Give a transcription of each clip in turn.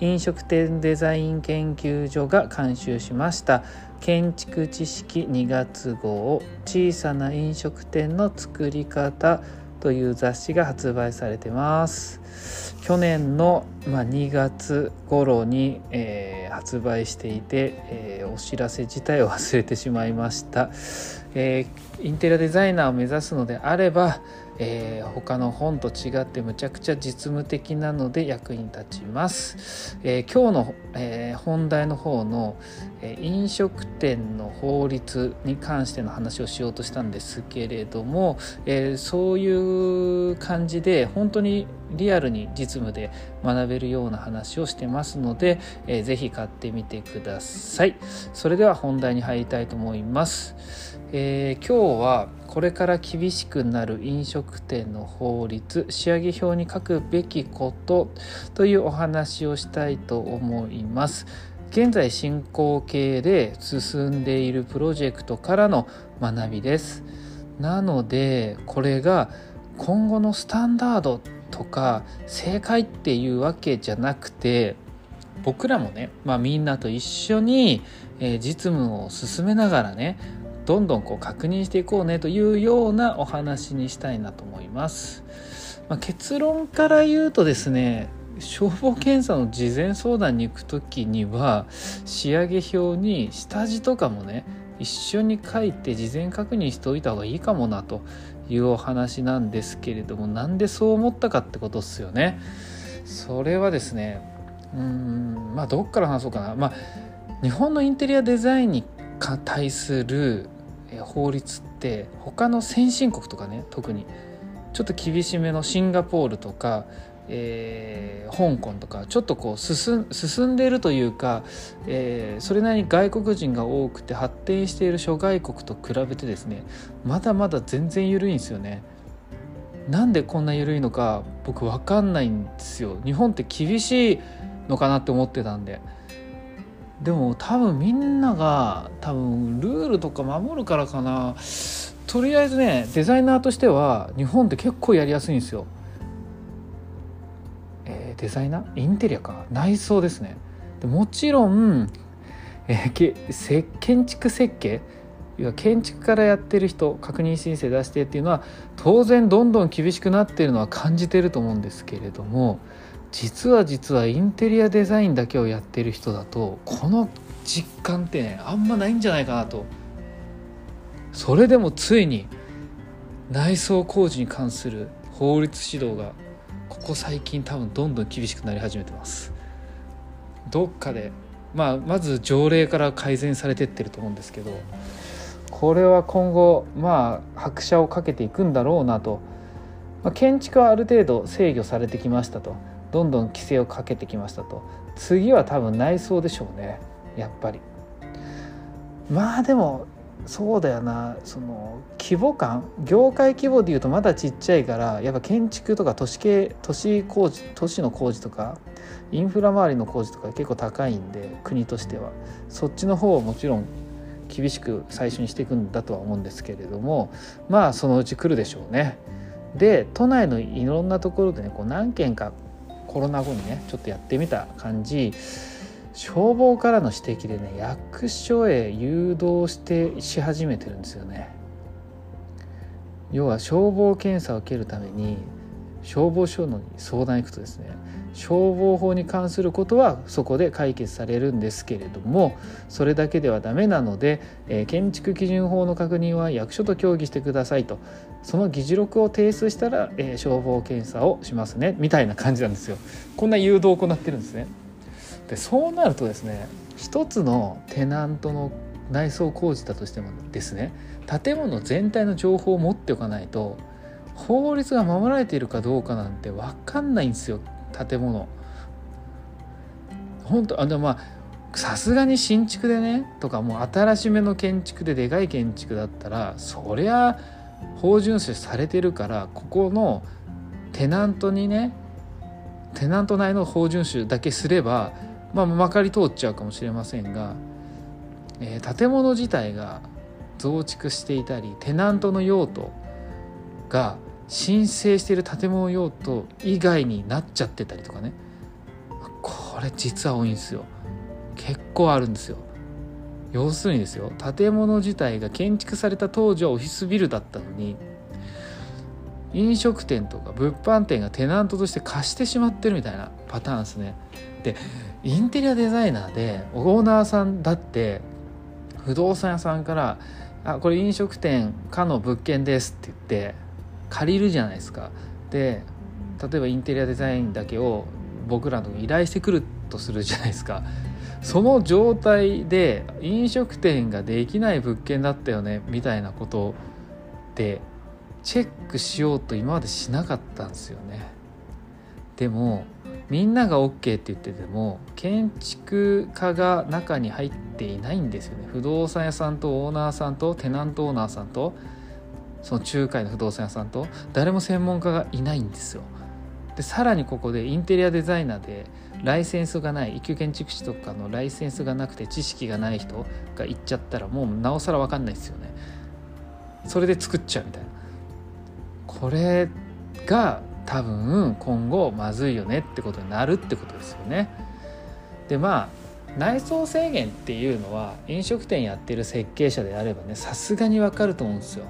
飲食店デザイン研究所が監修しました。建築知識2月号小さな飲食店の作り方という雑誌が発売されてます。去年の、ま、2月頃に、えー、発売していて、えー、お知らせ自体を忘れてしまいました、えー、インテリアデザイナーを目指すのであればえー、他の本と違ってむちゃくちゃ実務的なので役に立ちます、えー、今日の、えー、本題の方の、え飲食店の法律に関しての話をしようとしたんですけれども、えそういう感じで本当にリアルに実務で学べるような話をしてますので、えー、ぜひ買ってみてください。それでは本題に入りたいと思います、え、今日はこれから厳しくなる飲食店の法律仕上げ表に書くべきことというお話をしたいと思います。現在進行形で進んでいるプロジェクトからの学びです。なのでこれが今後のスタンダードとか正解っていうわけじゃなくて僕らもね、まあ、みんなと一緒に、え実務を進めながらねどんどんこう確認していこうねというようなお話にしたいなと思います。まあ、結論から言うとですね消防検査の事前相談に行く時には仕上げ表に下地とかもね一緒に書いて事前確認しておいた方がいいかもなというお話なんですけれどもなんでそう思ったかってことっすよね。それはですねうんまあどっから話そうかな。まあ日本のインテリアデザインに対する法律って他の先進国とかね特にちょっと厳しめのシンガポールとか、えー、香港とかちょっとこう進んでいるというか、えー、それなりに外国人が多くて発展している諸外国と比べてですねまだまだ全然緩いんですよね。なんでこんな緩いのか僕分かんないんですよ。日本って厳しいのかなって思ってたんで。でも多分みんなが多分ルールとか守るからかなとりあえずねデザイナーとしては日本って結構やりやすいんですよ。えー、デザイナー？インテリアか内装ですね。でもちろん、えー、建築設計？要は建築からやってる人確認申請出してっていうのは当然どんどん厳しくなってるのは感じてると思うんですけれども実は実はインテリアデザインだけをやってる人だとこの実感ってねあんまないんじゃないかなと。それでもついに内装工事に関する法律指導がここ最近多分どんどん厳しくなり始めてます。どっかでまあまず条例から改善されてってると思うんですけどこれは今後まあ拍車をかけていくんだろうなと、まあ、建築はある程度制御されてきましたと。どんどん規制をかけてきましたと。次は多分内装でしょうね。やっぱり。まあでもそうだよな。その規模感。業界規模でいうとまだちっちゃいからやっぱ建築とか都市系都市工事都市の工事とかインフラ周りの工事とか結構高いんで国としては。そっちの方はもちろん厳しく最初にしていくんだとは思うんですけれどもまあそのうち来るでしょうね。で都内のいろんなところでねこう何件かコロナ後にねちょっとやってみた感じ消防からの指摘でね役所へ誘導してし始めてるんですよね。要は消防検査を受けるために消防署のに相談行くとですね消防法に関することはそこで解決されるんですけれどもそれだけではダメなので、えー、建築基準法の確認は役所と協議してくださいとその議事録を提出したら、えー、消防検査をしますねみたいな感じなんですよ。こんな誘導を行ってるんですね。でそうなるとですね一つのテナントの内装工事だとしてもですね建物全体の情報を持っておかないと法律が守られているかどうかなんて分かんないんですよ建物。本当あでもまあさすがに新築でねとかもう新しめの建築ででかい建築だったらそりゃ法遵守されてるからここのテナントにねテナント内の法遵守だけすればまあまかり通っちゃうかもしれませんが、えー、建物自体が増築していたりテナントの用途が申請している建物用途以外になっちゃってたりとかね。これ実は多いんですよ。結構あるんですよ。要するにですよ。建物自体が建築された当時はオフィスビルだったのに飲食店とか物販店がテナントとして貸してしまってるみたいなパターンですね。でインテリアデザイナーでオーナーさんだって不動産屋さんから「あこれ飲食店かの物件です」って言って借りるじゃないですか。で例えばインテリアデザインだけを僕らの依頼してくるとするじゃないですか。その状態で飲食店ができない物件だったよねみたいなことでチェックしようと今までしなかったんですよね。でもみんなが OK って言ってても建築家が中に入っていないんですよね。不動産屋さんとオーナーさんとテナントオーナーさんとその仲介の不動産屋さんと誰も専門家がいないんですよ。でさらにここでインテリアデザイナーでライセンスがない一級建築士とかのライセンスがなくて知識がない人が行っちゃったらもうなおさら分かんないですよね。それで作っちゃうみたいな。これが多分今後まずいよねってことになるってことですよね。でまあ内装制限っていうのは飲食店やってる設計者であればねさすがに分かると思うんですよ。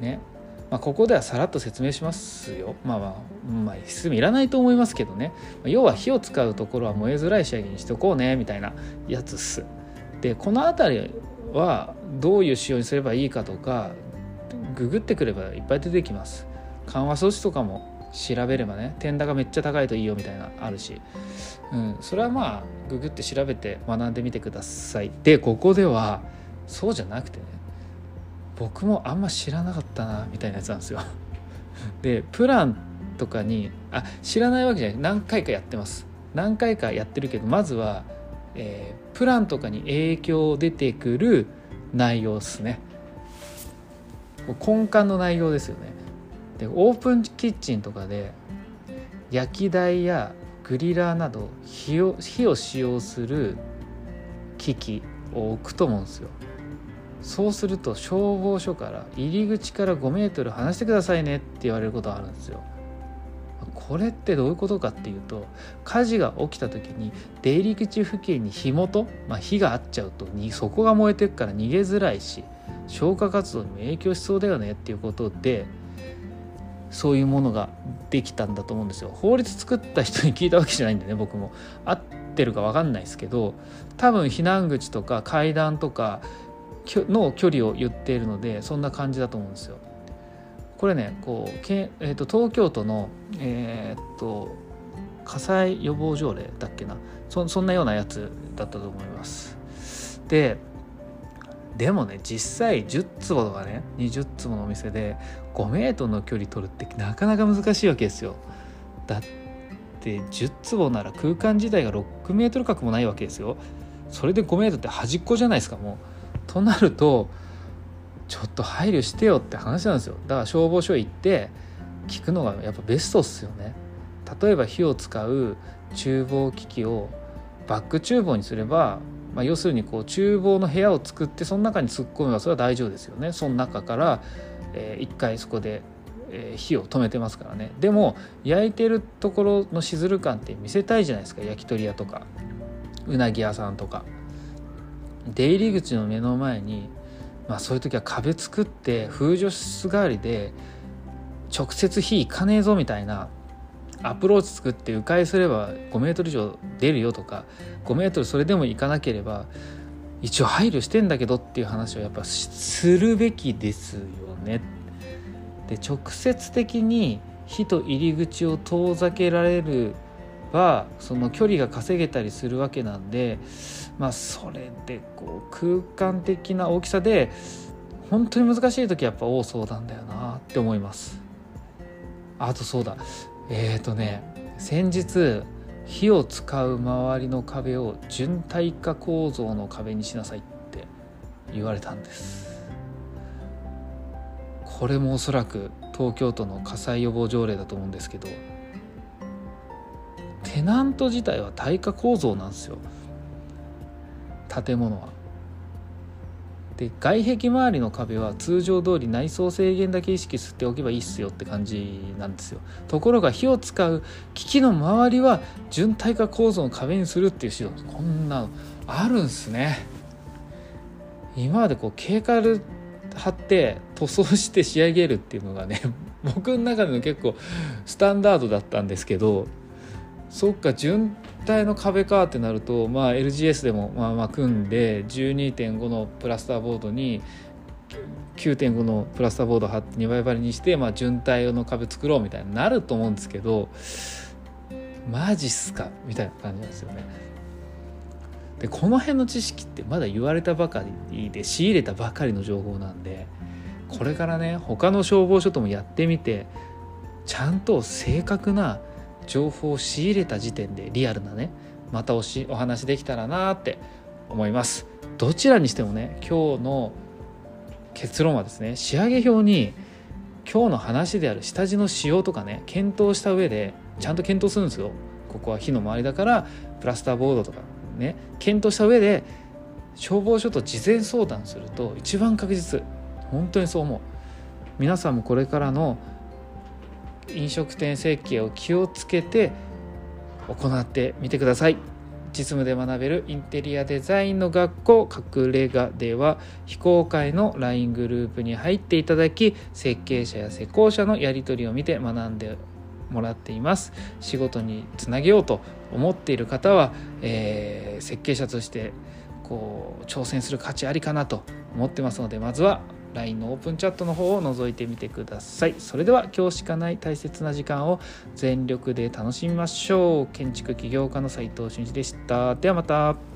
ねまあ、ここではさらっと説明しますよ。まあまあ、まあ、いらないと思いますけどね。要は火を使うところは燃えづらい仕上げにしとこうね、みたいなやつっす。で、この辺りはどういう仕様にすればいいかとか、ググってくればいっぱい出てきます。緩和装置とかも調べればね、点高めっちゃ高いといいよみたいなあるし。うん、それはまあ、ググって調べて学んでみてください。で、ここでは、そうじゃなくてね、僕もあんま知らなかったなみたいなやつなんですよ。でプランとかにあ知らないわけじゃない。何回かやってます。何回かやってるけどまずは、えー、プランとかに影響出てくる内容ですね。根幹の内容ですよね。でオープンキッチンとかで焼き台やグリラーなど火を火を使用する機器を置くと思うんですよ。そうすると消防署から入り口から5メートル離してくださいねって言われることがあるんですよ。これってどういうことかっていうと火事が起きた時に出入り口付近に火元、まあ、火があっちゃうとにそこが燃えてくから逃げづらいし消火活動にも影響しそうだよねっていうことでそういうものができたんだと思うんですよ。法律作った人に聞いたわけじゃないんでね僕も。合ってるか分かんないですけど多分避難口とか階段とかの距離を言っているのでそんな感じだと思うんですよ。これねこうけ、えーと、東京都の、えーと、火災予防条例だっけなそそんなようなやつだったと思います。ででもね実際10坪とかね20坪のお店で5メートルの距離取るってなかなか難しいわけですよ。だって10坪なら空間自体が6メートル角もないわけですよ。それで5メートルって端っこじゃないですかもう。となるとちょっと配慮してよって話なんですよ。だから消防署行って聞くのがやっぱベストっすよね。例えば火を使う厨房機器をバック厨房にすれば、まあ、要するにこう厨房の部屋を作ってその中に突っ込めばそれは大丈夫ですよね。その中から、えー、回そこで、えー、火を止めてますからね。でも焼いてるところのしずる感って見せたいじゃないですか。焼き鳥屋とかうなぎ屋さんとか。出入り口の目の前に、まあ、そういう時は壁作って風除室代わりで直接火行かねえぞみたいなアプローチ作って迂回すれば5メートル以上出るよとか5メートルそれでも行かなければ一応配慮してんだけどっていう話をやっぱするべきですよね。で直接的に火と入り口を遠ざけられるばその距離が稼げたりするわけなんでまあそれでこう空間的な大きさで本当に難しい時はやっぱ多そうなんだよなって思います。あとそうだ。えっ、ー、とね先日火を使う周りの壁を純体化構造の壁にしなさいって言われたんです。これもおそらく東京都の火災予防条例だと思うんですけどテナント自体は耐火構造なんですよ。建物は。で外壁周りの壁は通常通り内装制限だけ意識しておけばいいっすよって感じなんですよ。ところが火を使う機器の周りは純耐火構造の壁にするっていう指導こんなのあるんすね。今までこうケーカル貼って塗装して仕上げるっていうのがね僕の中での結構スタンダードだったんですけどそっか純体の壁かってなると、まあ、LGS でもまあまあ組んで12.5のプラスターボードに9.5のプラスターボード貼って2倍張りにして、まあ、純体の壁作ろうみたいになると思うんですけどマジっすか？みたいな感じなんですよね。でこの辺の知識ってまだ言われたばかりで仕入れたばかりの情報なんでこれからね他の消防署ともやってみてちゃんと正確な情報を仕入れた時点でリアルなねまたおしお話できたらなって思います。どちらにしてもね今日の結論はですね仕上げ表に今日の話である下地の使用とかね検討した上でちゃんと検討するんですよ。ここは火の周りだからプラスターボードとかね検討した上で消防署と事前相談すると一番確実。本当にそう思う。皆さんもこれからの飲食店設計を気をつけて行ってみてください。実務で学べるインテリアデザインの学校隠れ家では非公開の LINE グループに入っていただき設計者や施工者のやり取りを見て学んでもらっています。仕事につなげようと思っている方は、えー、設計者としてこう挑戦する価値ありかなと思ってますのでまずは LINE のオープンチャットの方を覗いてみてください。それでは今日しかない大切な時間を全力で楽しみましょう。建築起業家の斉藤俊一でした。ではまた。